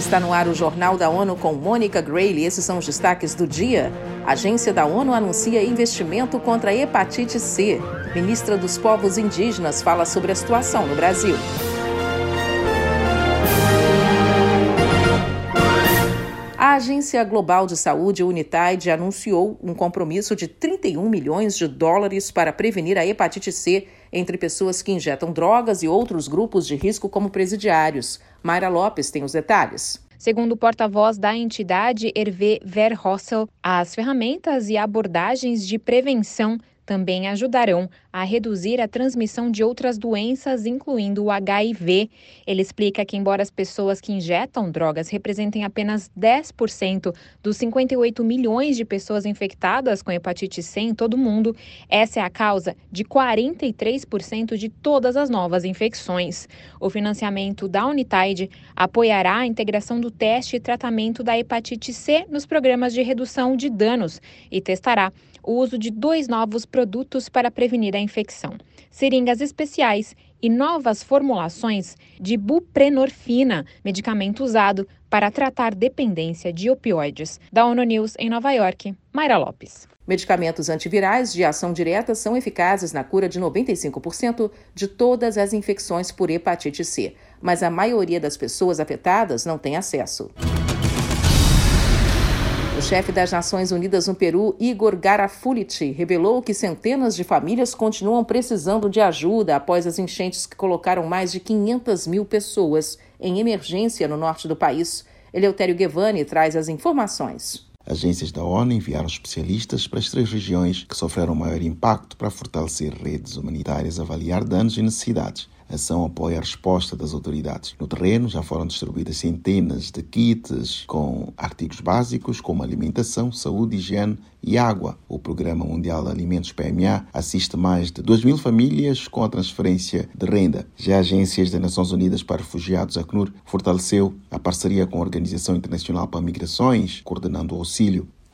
Está no ar o Jornal da ONU com Mônica Grayle. Esses são os destaques do dia. A agência da ONU anuncia investimento contra a hepatite C. Ministra dos Povos Indígenas fala sobre a situação no Brasil. Agência Global de Saúde, Unitaid, anunciou um compromisso de 31 milhões de dólares para prevenir a hepatite C entre pessoas que injetam drogas e outros grupos de risco, como presidiários. Mayra Lopes tem os detalhes. Segundo o porta-voz da entidade, Hervé Verhossel, as ferramentas e abordagens de prevenção também ajudarão a reduzir a transmissão de outras doenças, incluindo o HIV. Ele explica que, embora as pessoas que injetam drogas representem apenas 10% dos 58 milhões de pessoas infectadas com hepatite C em todo o mundo, essa é a causa de 43% de todas as novas infecções. O financiamento da Unitaid apoiará a integração do teste e tratamento da hepatite C nos programas de redução de danos e testará o uso de dois novos produtos para prevenir a infecção: seringas especiais e novas formulações de buprenorfina, medicamento usado para tratar dependência de opioides. Da ONU News em Nova York, Mayra Lopes. Medicamentos antivirais de ação direta são eficazes na cura de 95% de todas as infecções por hepatite C, mas a maioria das pessoas afetadas não tem acesso. Chefe das Nações Unidas no Peru, Igor Garafuliti, revelou que centenas de famílias continuam precisando de ajuda após as enchentes que colocaram mais de 500 mil pessoas em emergência no norte do país. Eleutério Guevani traz as informações. Agências da ONU enviaram especialistas para as três regiões que sofreram maior impacto para fortalecer redes humanitárias, avaliar danos e necessidades a ação apoia a resposta das autoridades. No terreno já foram distribuídas centenas de kits com artigos básicos como alimentação, saúde, higiene e água. O Programa Mundial de Alimentos PMA assiste mais de 2 mil famílias com a transferência de renda. Já Agências das Nações Unidas para Refugiados, ACNUR, fortaleceu a parceria com a Organização Internacional para Migrações, coordenando o auxílio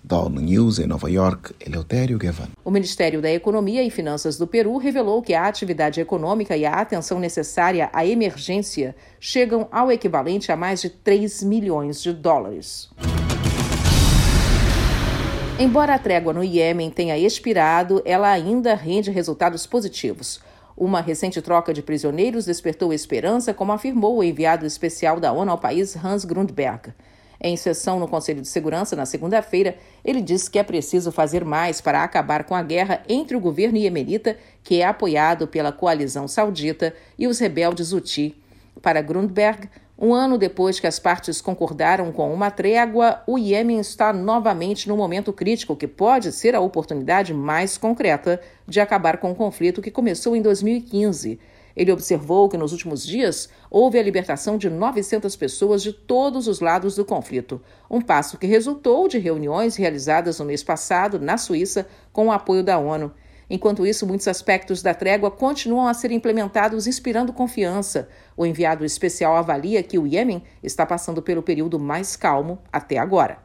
da ONU News em Nova York, Eleutério Gavan. O Ministério da Economia e Finanças do Peru revelou que a atividade econômica e a atenção necessária à emergência chegam ao equivalente a mais de 3 milhões de dólares. Embora a trégua no Iêmen tenha expirado, ela ainda rende resultados positivos. Uma recente troca de prisioneiros despertou esperança, como afirmou o enviado especial da ONU ao país, Hans Grundberg. Em sessão no Conselho de Segurança, na segunda-feira, ele disse que é preciso fazer mais para acabar com a guerra entre o governo iemenita, que é apoiado pela coalizão saudita, e os rebeldes Houthi. Para Grundberg, um ano depois que as partes concordaram com uma trégua, o Iêmen está novamente no momento crítico que pode ser a oportunidade mais concreta de acabar com o conflito que começou em 2015 ele observou que nos últimos dias houve a libertação de 900 pessoas de todos os lados do conflito, um passo que resultou de reuniões realizadas no mês passado na Suíça com o apoio da ONU. Enquanto isso, muitos aspectos da trégua continuam a ser implementados, inspirando confiança. O enviado especial avalia que o Iêmen está passando pelo período mais calmo até agora.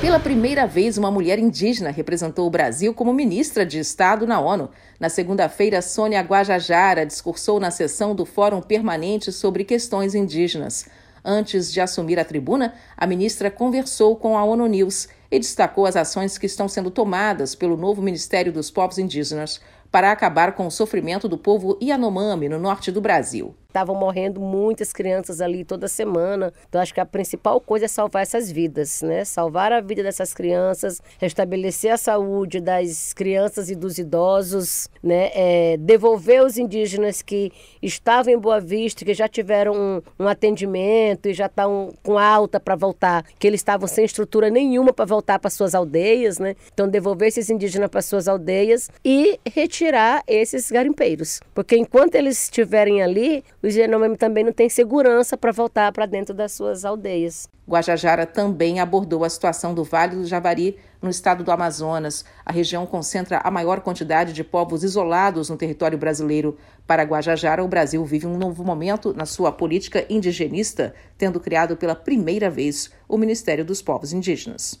Pela primeira vez, uma mulher indígena representou o Brasil como ministra de Estado na ONU. Na segunda-feira, Sônia Guajajara discursou na sessão do Fórum Permanente sobre Questões Indígenas. Antes de assumir a tribuna, a ministra conversou com a ONU News e destacou as ações que estão sendo tomadas pelo novo Ministério dos Povos Indígenas para acabar com o sofrimento do povo Yanomami no norte do Brasil. Estavam morrendo muitas crianças ali toda semana. Então, acho que a principal coisa é salvar essas vidas, né? Salvar a vida dessas crianças, restabelecer a saúde das crianças e dos idosos, né? É, devolver os indígenas que estavam em Boa Vista, que já tiveram um, um atendimento e já estão com alta para voltar, que eles estavam sem estrutura nenhuma para voltar para suas aldeias, né? Então, devolver esses indígenas para suas aldeias e retirar esses garimpeiros. Porque enquanto eles estiverem ali, os Yanomami também não têm segurança para voltar para dentro das suas aldeias. Guajajara também abordou a situação do Vale do Javari, no estado do Amazonas. A região concentra a maior quantidade de povos isolados no território brasileiro. Para Guajajara, o Brasil vive um novo momento na sua política indigenista, tendo criado pela primeira vez o Ministério dos Povos Indígenas.